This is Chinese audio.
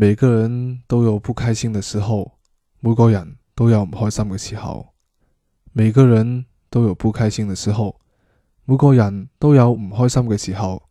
每个人都有不开心的时候，每个人都有唔开心嘅时候。每个人都有不开心的时候，每个人都有唔开心嘅时候。